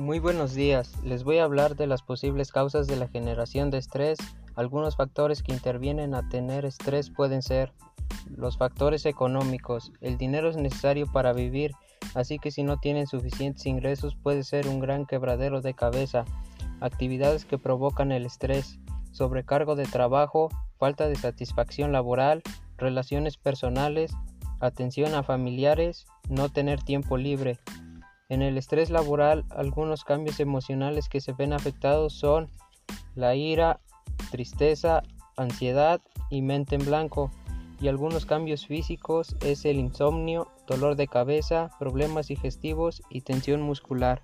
Muy buenos días, les voy a hablar de las posibles causas de la generación de estrés. Algunos factores que intervienen a tener estrés pueden ser los factores económicos. El dinero es necesario para vivir, así que si no tienen suficientes ingresos puede ser un gran quebradero de cabeza. Actividades que provocan el estrés, sobrecargo de trabajo, falta de satisfacción laboral, relaciones personales, atención a familiares, no tener tiempo libre. En el estrés laboral, algunos cambios emocionales que se ven afectados son la ira, tristeza, ansiedad y mente en blanco. Y algunos cambios físicos es el insomnio, dolor de cabeza, problemas digestivos y tensión muscular.